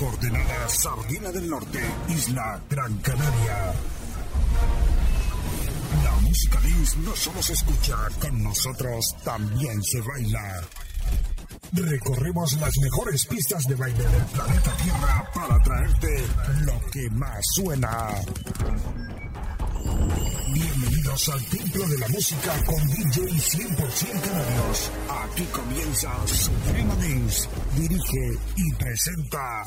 coordenada Sardina del Norte, Isla Gran Canaria. La música dance no solo se escucha, con nosotros también se baila. Recorremos las mejores pistas de baile del planeta Tierra para traerte lo que más suena. Bienvenidos al Templo de la Música con DJ 100% Canarios. Aquí comienza Suprema Dance. Dirige y presenta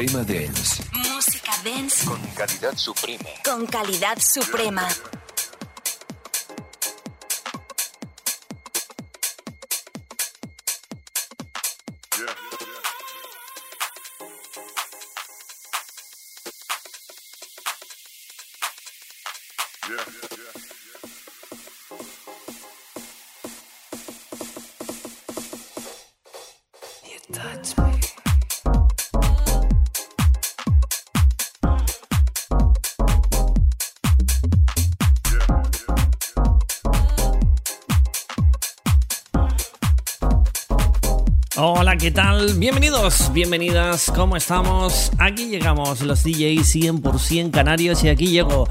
Suprema Dance. Música dance Con calidad suprema. con calidad suprema. Hola, ¿qué tal? Bienvenidos, bienvenidas, ¿cómo estamos? Aquí llegamos los DJs 100% canarios y aquí llego.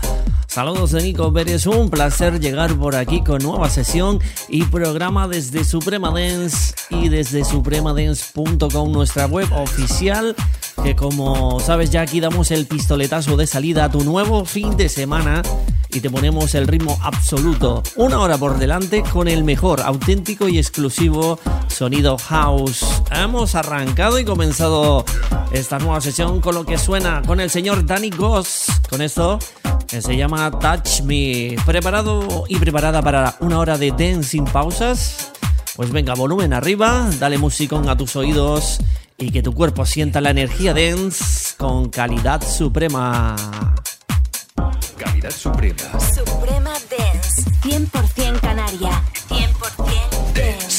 Saludos de Nico Pérez, un placer llegar por aquí con nueva sesión y programa desde Suprema Dance y desde supremadance.com, nuestra web oficial, que como sabes ya aquí damos el pistoletazo de salida a tu nuevo fin de semana y te ponemos el ritmo absoluto. Una hora por delante con el mejor, auténtico y exclusivo sonido house. Hemos arrancado y comenzado esta nueva sesión con lo que suena con el señor Danny Goss. Con esto que se llama Touch Me. ¿Preparado y preparada para una hora de dance sin pausas? Pues venga, volumen arriba, dale musicón a tus oídos y que tu cuerpo sienta la energía dance con calidad suprema. Calidad suprema. Suprema Dance. 100% canaria. 100% dance.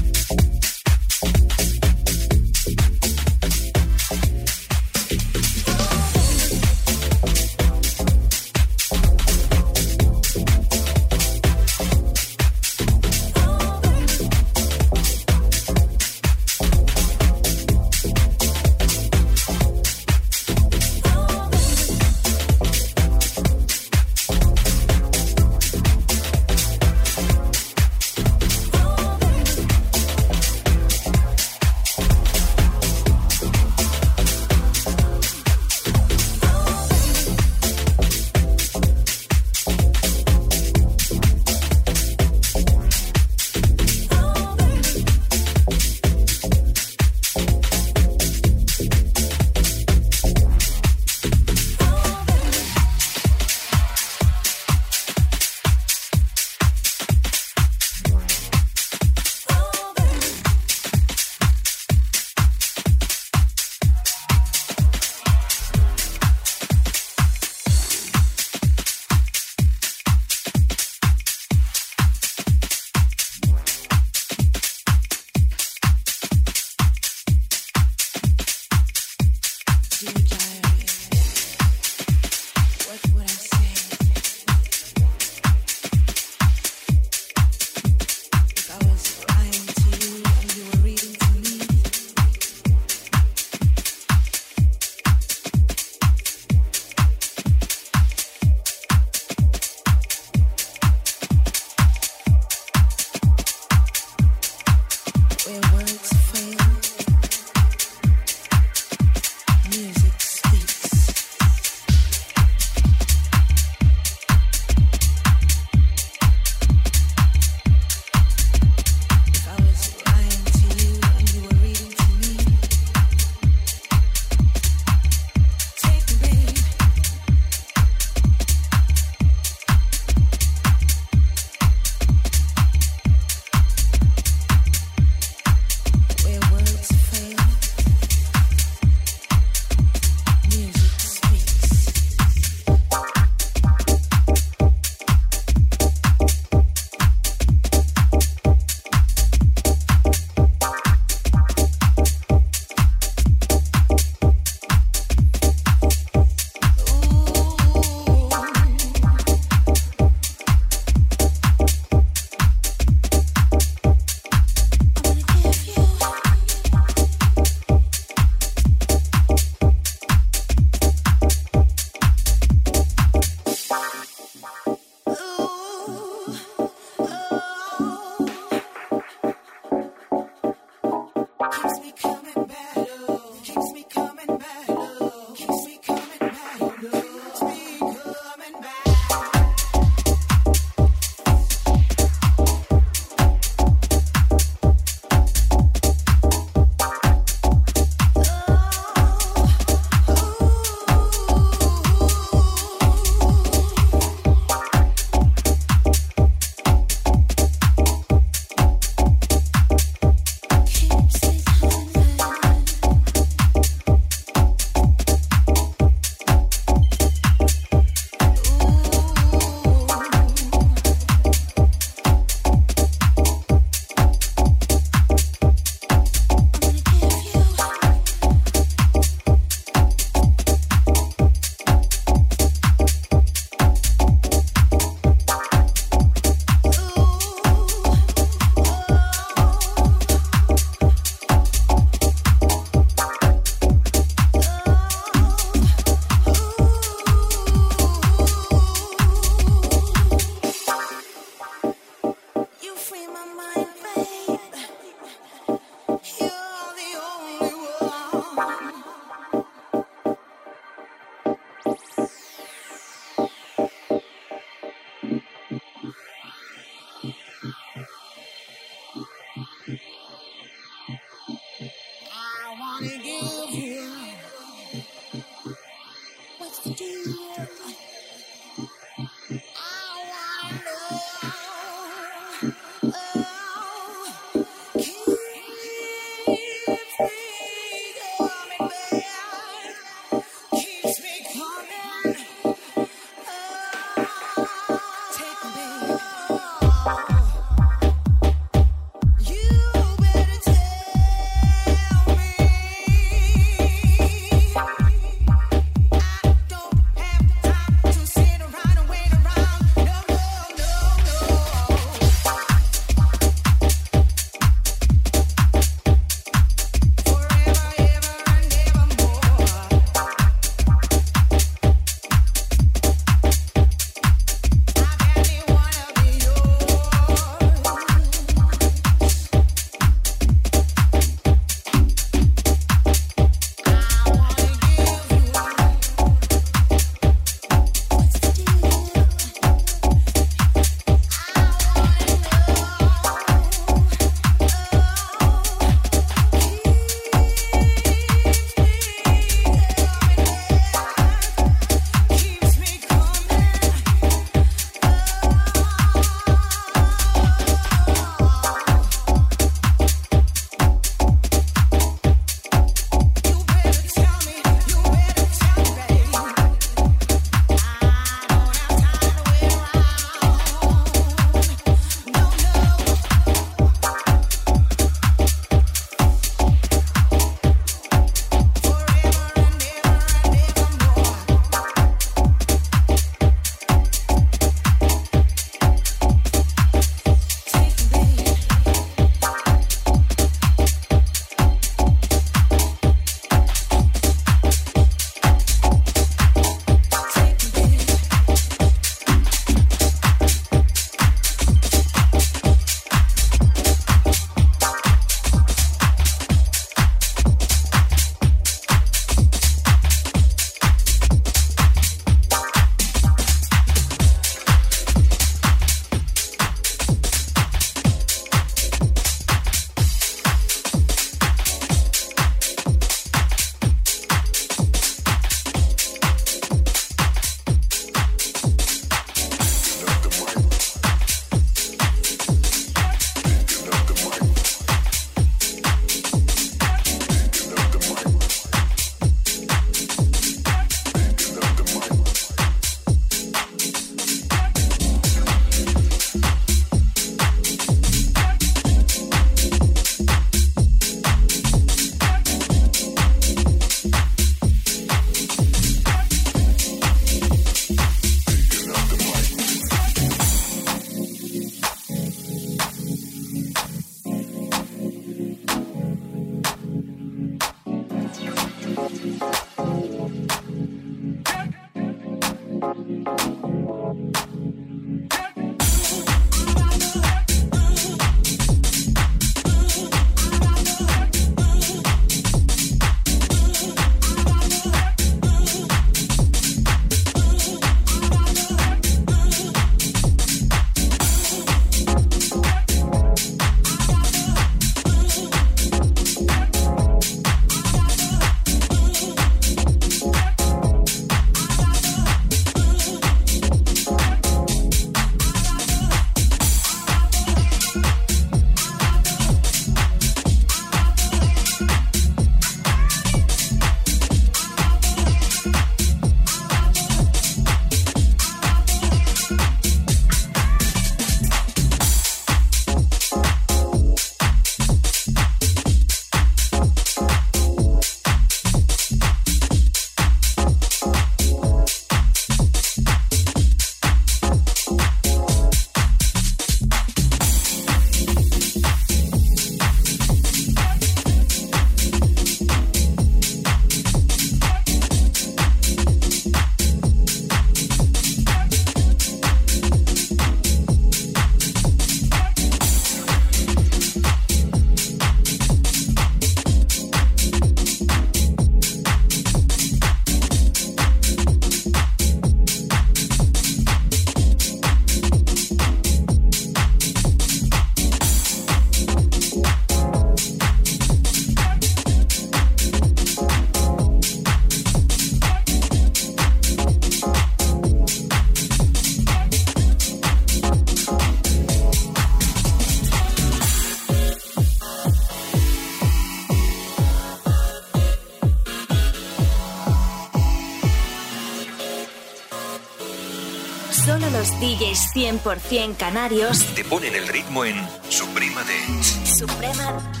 100% canarios te ponen el ritmo en Suprema Dance. Suprema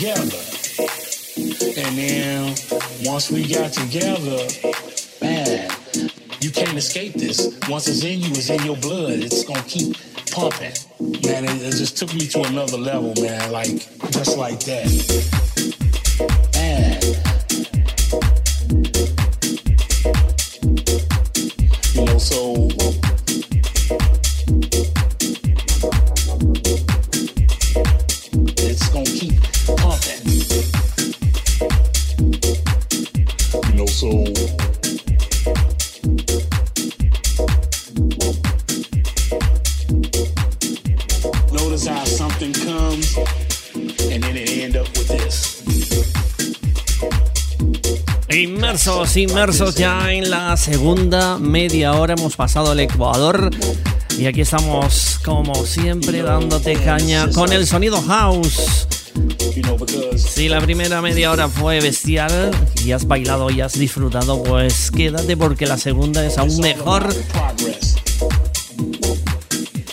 together. And then once we got together, man, you can't escape this. Once it's in you, it's in your blood. It's gonna keep pumping. Man, it, it just took me to another level, man. Like just like that. Inmersos, inmersos ya en la segunda media hora. Hemos pasado el Ecuador. Y aquí estamos, como siempre, dándote caña con el sonido house. Si la primera media hora fue bestial y has bailado y has disfrutado, pues quédate porque la segunda es aún mejor.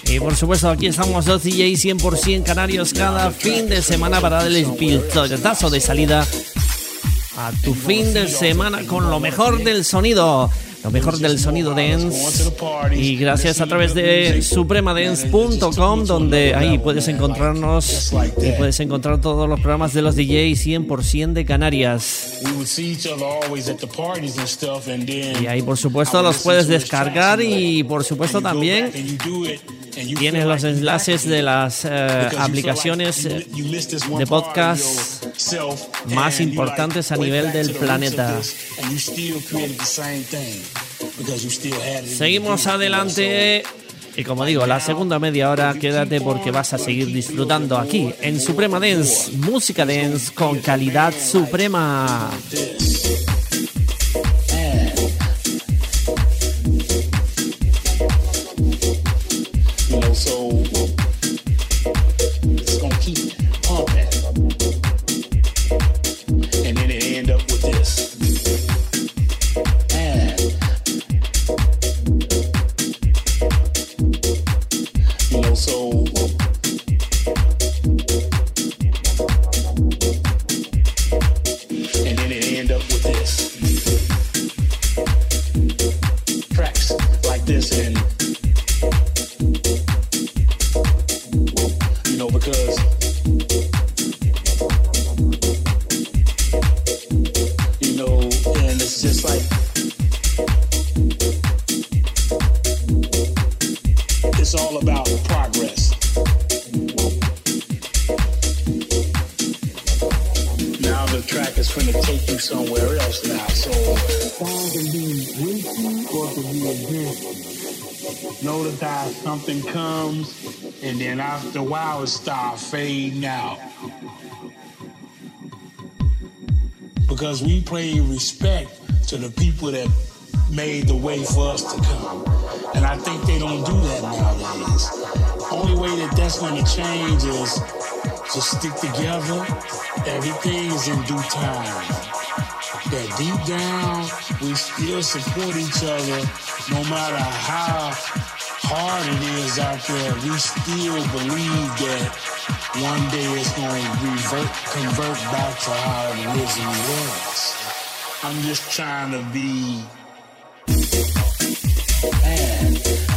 Y por supuesto, aquí estamos los DJs 100% canarios cada fin de semana para darle el piltotazo de salida a tu fin de semana con lo mejor del sonido. Lo mejor del sonido dance. Y gracias a través de supremadance.com, donde ahí puedes encontrarnos y puedes encontrar todos los programas de los DJs 100% de Canarias. Y ahí, por supuesto, los puedes descargar y, por supuesto, también tienes los enlaces de las eh, aplicaciones de podcast más importantes a nivel del planeta. Seguimos adelante. Y como digo, la segunda media hora, quédate porque vas a seguir disfrutando aquí en Suprema Dance, música dance con calidad suprema. Pay respect to the people that made the way for us to come. And I think they don't do that nowadays. Only way that that's going to change is to stick together. Everything is in due time. That deep down, we still support each other no matter how hard it is out there. We still believe that one day it's going to revert, convert back to how it was. I'm just trying to be. Man.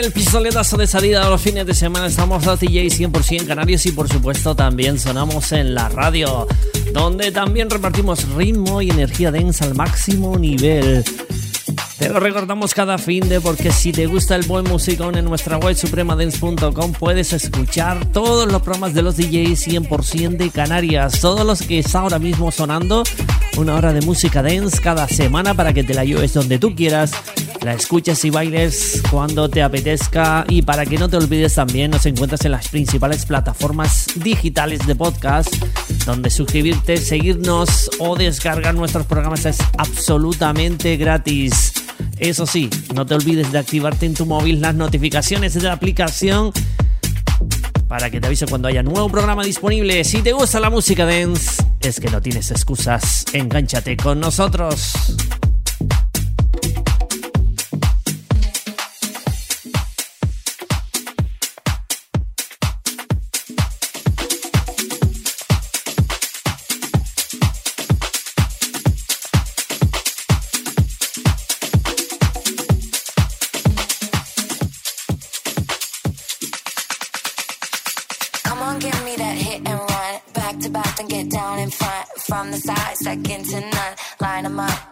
El pistoletazo de salida a los fines de semana. Estamos los DJs 100% canarios y por supuesto también sonamos en la radio, donde también repartimos ritmo y energía densa al máximo nivel. Te lo recordamos cada fin de porque si te gusta el buen musicón en nuestra web supremadance.com puedes escuchar todos los programas de los DJs 100% de Canarias, todos los que está ahora mismo sonando, una hora de música dance cada semana para que te la lleves donde tú quieras la escuches y bailes cuando te apetezca y para que no te olvides también nos encuentras en las principales plataformas digitales de podcast donde suscribirte, seguirnos o descargar nuestros programas es absolutamente gratis. Eso sí, no te olvides de activarte en tu móvil las notificaciones de la aplicación para que te avise cuando haya nuevo programa disponible. Si te gusta la música dance, es que no tienes excusas. Engánchate con nosotros.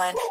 one.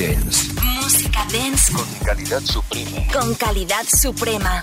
Música dance. Con calidad suprema. Con calidad suprema.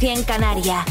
100% Canaria.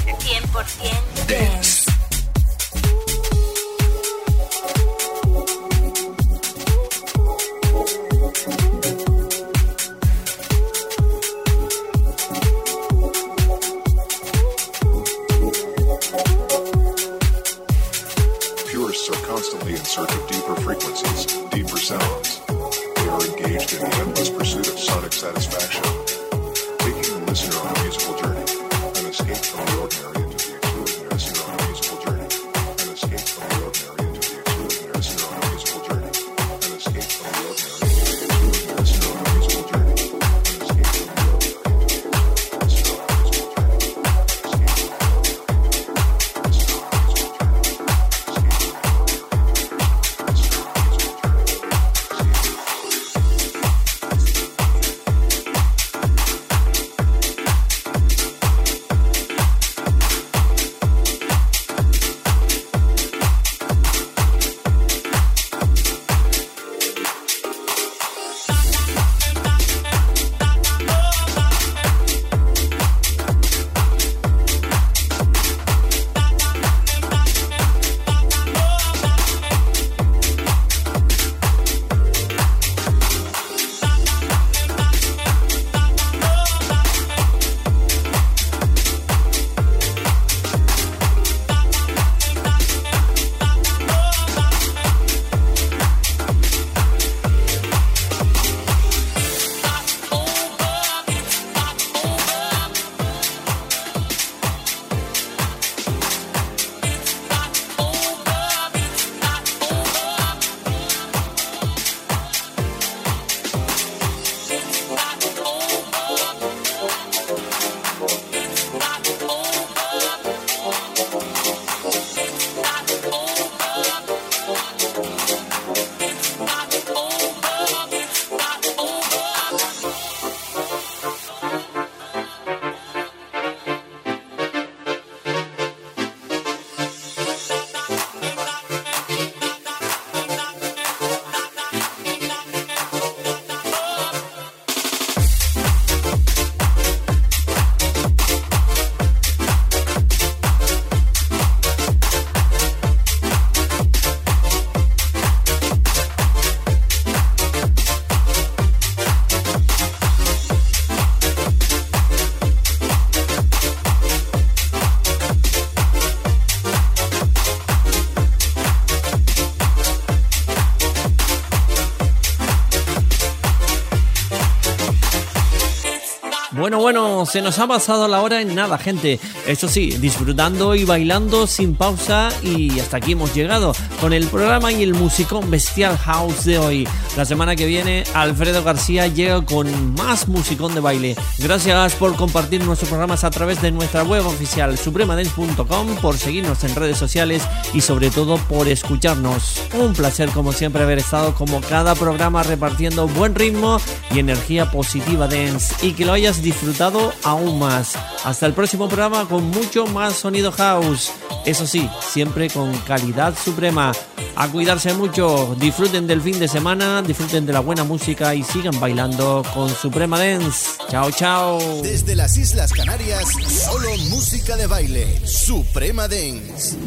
Se nos ha pasado la hora en nada, gente. Eso sí, disfrutando y bailando sin pausa y hasta aquí hemos llegado con el programa y el musicón Bestial House de hoy. La semana que viene, Alfredo García llega con más musicón de baile. Gracias por compartir nuestros programas a través de nuestra web oficial supremadance.com, por seguirnos en redes sociales y sobre todo por escucharnos. Un placer como siempre haber estado como cada programa repartiendo buen ritmo y energía positiva dance y que lo hayas disfrutado aún más. Hasta el próximo programa con mucho más sonido house. Eso sí, siempre con calidad suprema. A cuidarse mucho, disfruten del fin de semana, disfruten de la buena música y sigan bailando con Suprema Dance. Chao, chao. Desde las Islas Canarias, solo música de baile. Suprema Dance.